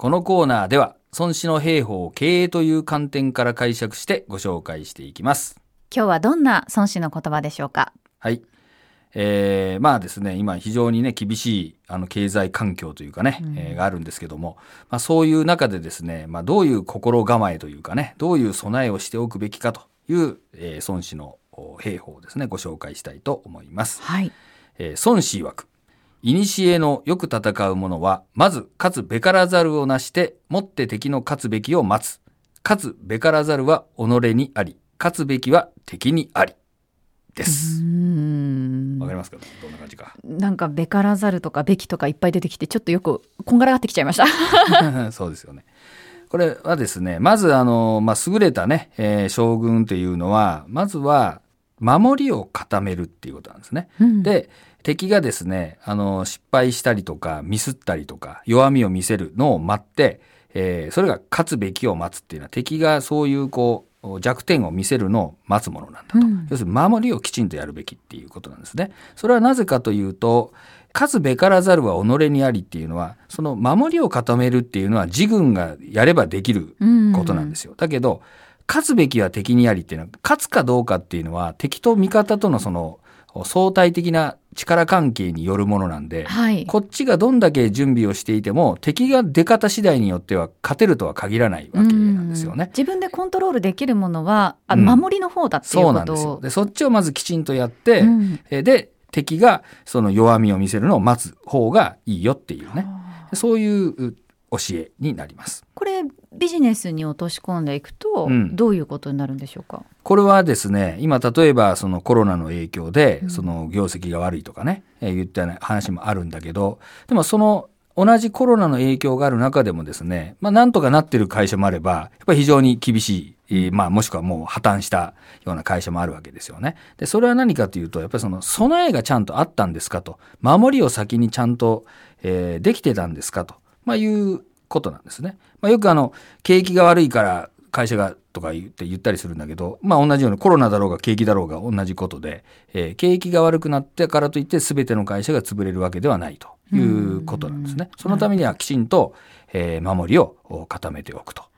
このコーナーでは孫子の兵法を経営という観点から解釈してご紹介していきます。今日はどんな孫子の言葉でしょうか？はい。えーまあですね、今非常にね、厳しいあの経済環境というかね、えーがあるんですけども、まあそういう中でですね、まあどういう心構えというかね、どういう備えをしておくべきかという、えー孫子のお兵法をですね、ご紹介したいと思います。はい。えー孫子曰く、古のよく戦う者は、まず勝つべからざるをなして、もって敵の勝つべきを待つ。勝つべからざるは己にあり、勝つべきは敵にあり。でうす。わかりますか？どんな感じか。なんかべからざるとかべきとかいっぱい出てきてちょっとよくこんがらがってきちゃいました。そうですよね。これはですね、まずあの、まあ、優れたね、えー将軍というのは、まずは、守りを固めるっていうことなんですね。うんで、敵がですね、あの、失敗したりとか、ミスったりとか、弱みを見せるのを待って、えーそれが勝つべきを待つっていうのは、敵がそういうこう、弱点を見せるのを待つものなんだと。うん要するに守りをきちんとやるべきっていうことなんですね。それはなぜかというと、勝つべからざるは己にありっていうのは、その守りを固めるっていうのは自軍がやればできることなんですよ。だけど、勝つべきは敵にありっていうのは、勝つかどうかっていうのは、敵と味方とのその相対的な力関係によるものなんで、はい。こっちがどんだけ準備をしていても、敵が出方次第によっては勝てるとは限らないわけなんですよね。自分でコントロールできるものは、あうん守りの方だっていうそうことなんですよ。で、そっちをまずきちんとやって、うんえーで、敵がその弱みを見せるのを待つ方がいいよっていうね。そういうう教えになります。これビジネスに落とし込んでいくと、うんどういうことになるんでしょうか？これはですね、今例えばそのコロナの影響でう、んその業績が悪いとかね、えー言ったような話もあるんだけど、でもその同じコロナの影響がある中でもですね、まあなんとかなってる会社もあれば、やっぱり非常に厳しい、えーまあもしくはもう破綻したような会社もあるわけですよね。で、それは何かというと、やっぱりその備えがちゃんとあったんですかと、守りを先にちゃんと、えーできてたんですかと、まあいうことなんですね。まあよくあの、景気が悪いから会社がとか言って言ったりするんだけど、まあ同じようにコロナだろうが景気だろうが同じことで、えー景気が悪くなってからといって全ての会社が潰れるわけではないということなんですね。そのためにはきちんと、えー守りを固めておくと。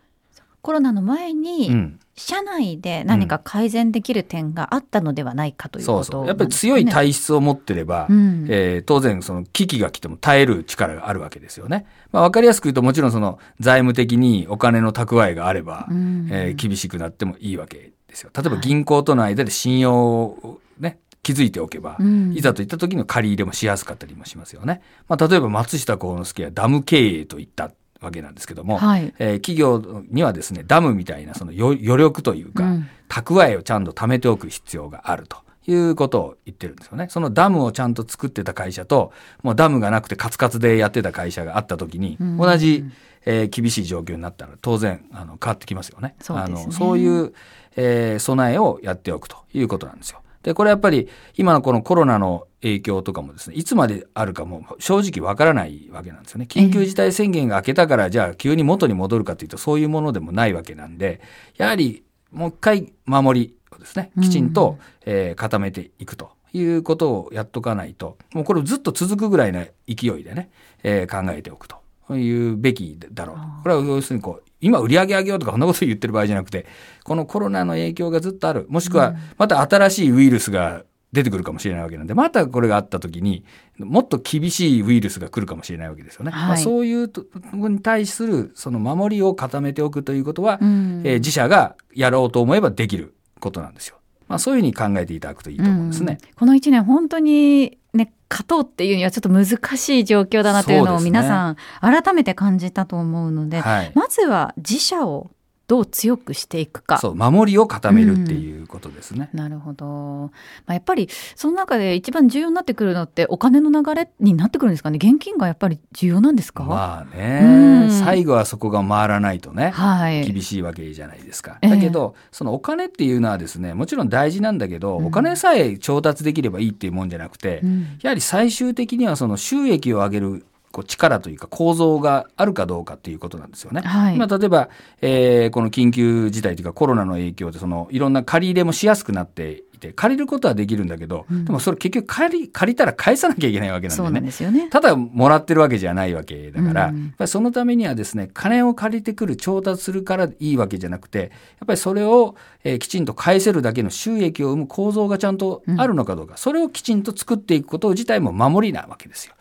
コロナの前に、うん。社内で何か改善できる点があったのではないかということそうそう。やっぱり強い体質を持ってれば、うんえー当然その危機が来ても耐える力があるわけですよね。まあわかりやすく言うともちろんその財務的にお金の蓄えがあれば、うんえー厳しくなってもいいわけですよ。例えば銀行との間で信用をね、築いておけば、うんいざといった時の借り入れもしやすかったりもしますよね。まあ例えば松下幸之助はダム経営といったわけなんですけども、はいえー企業にはですね、ダムみたいなその余余力というか、うん蓄えをちゃんと貯めておく必要があるということを言ってるんですよね。そのダムをちゃんと作ってた会社と、もうダムがなくてカツカツでやってた会社があった時に、うん同じ、えー厳しい状況になったら当然あの変わってきますよね。そうねあのそういう、えー備えをやっておくということなんですよ。で、これやっぱり今のこのコロナの影響とかもですね、いつまであるかも正直わからないわけなんですよね。緊急事態宣言が明けたから、じゃあ急に元に戻るかというとそういうものでもないわけなんで、やはりもう一回守りをですね、きちんと、えー固めていくということをやっとかないと、もうこれずっと続くぐらいの勢いでね、えー考えておくというべきだろうと。これは要するにこう、今売り上げ上げようとかそんなこと言ってる場合じゃなくて、このコロナの影響がずっとある。もしくは、また新しいウイルスが出てくるかもしれないわけなんで、またこれがあった時に、もっと厳しいウイルスが来るかもしれないわけですよね。はいまあ、そういうところに対するその守りを固めておくということは、うんえー自社がやろうと思えばできることなんですよ。まあ、そういうふうに考えていただくといいと思うんですね。うんこの一年本当にね勝とうっていうにはちょっと難しい状況だなというのを皆さん改めて感じたと思うので、はい。まずは自社をどう強くしていくか。そう、守りを固めるっていうことですね。なるほど、まあ、やっぱりその中で一番重要になってくるのってお金の流れになってくるんですかね？現金がやっぱり重要なんですか、まあうねん、最後はそこが回らないとね、はい。厳しいわけじゃないですか。ええ。だけど、そのお金っていうのはですね、もちろん大事なんだけど、うん。お金さえ調達できればいいっていうもんじゃなくて、うん。やはり最終的にはその収益を上げるこう力というか構造があるかどうかっていうことなんですよね。はい今例えば、えーこの緊急事態というかコロナの影響でそのいろんな借り入れもしやすくなっていて借りることはできるんだけど、うんでもそれ結局借り借りたら返さなきゃいけないわけなんそうなんだよね。ですよね。ただもらってるわけじゃないわけだから、うんやっぱりそのためにはですね金を借りてくる調達するからいいわけじゃなくてやっぱりそれを、えーきちんと返せるだけの収益を生む構造がちゃんとあるのかどうか、それをきちんと作っていくこと自体も守りなわけですよ。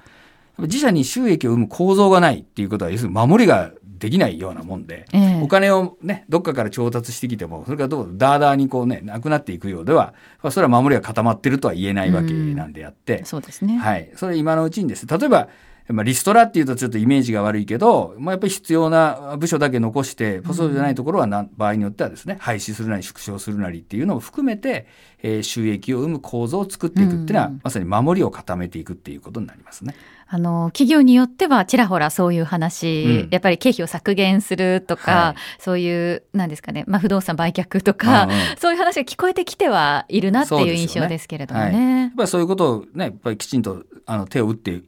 自社に収益を生む構造がないっていうことは要するに守りができないようなもんで、ええお金をねどっかから調達してきてもそれがどうダーダーにこうねなくなっていくようではまあそれは守りが固まってるとは言えないわけなんであって、そうですね。はい。それ今のうちにですね、例えば、まあ、リストラっていうとちょっとイメージが悪いけど、まあ、やっぱり必要な部署だけ残して、そうじゃないところはな、場合によってはですね、廃止するなり縮小するなりっていうのを含めて、えー収益を生む構造を作っていくっていうのは、うんまさに守りを固めていくっていうことになりますね。あの、企業によってはちらほらそういう話、うん。やっぱり経費を削減するとか、はい。そういう、なんですかね、まあ不動産売却とか、うんうんそういう話が聞こえてきてはいるなっていう印象ですけれどもはい、ね。やっぱりそういうことをね、やっぱりきちんとあの手を打っていっ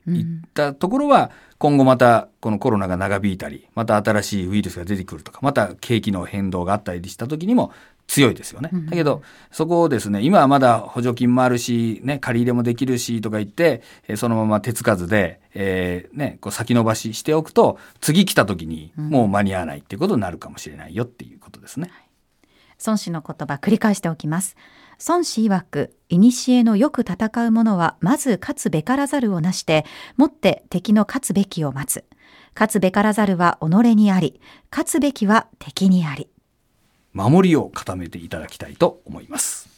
たところは、今後またこのコロナが長引いたり、また新しいウイルスが出てくるとか、また景気の変動があったりした時にも強いですよね。うんだけど、そこをですね、今はまだ補助金もあるし、ね、借り入れもできるしとか言って、えーそのまま手つかずで、えーね、こう先延ばししておくと、次来た時にもう間に合わないっていうことになるかもしれないよっていうことですね。孫子の言葉繰り返しておきます。孫子曰く、古のよく戦う者は、まず勝つべからざるをなして、もって敵の勝つべきを待つ。勝つべからざるは己にあり、勝つべきは敵にあり。守りを固めていただきたいと思います。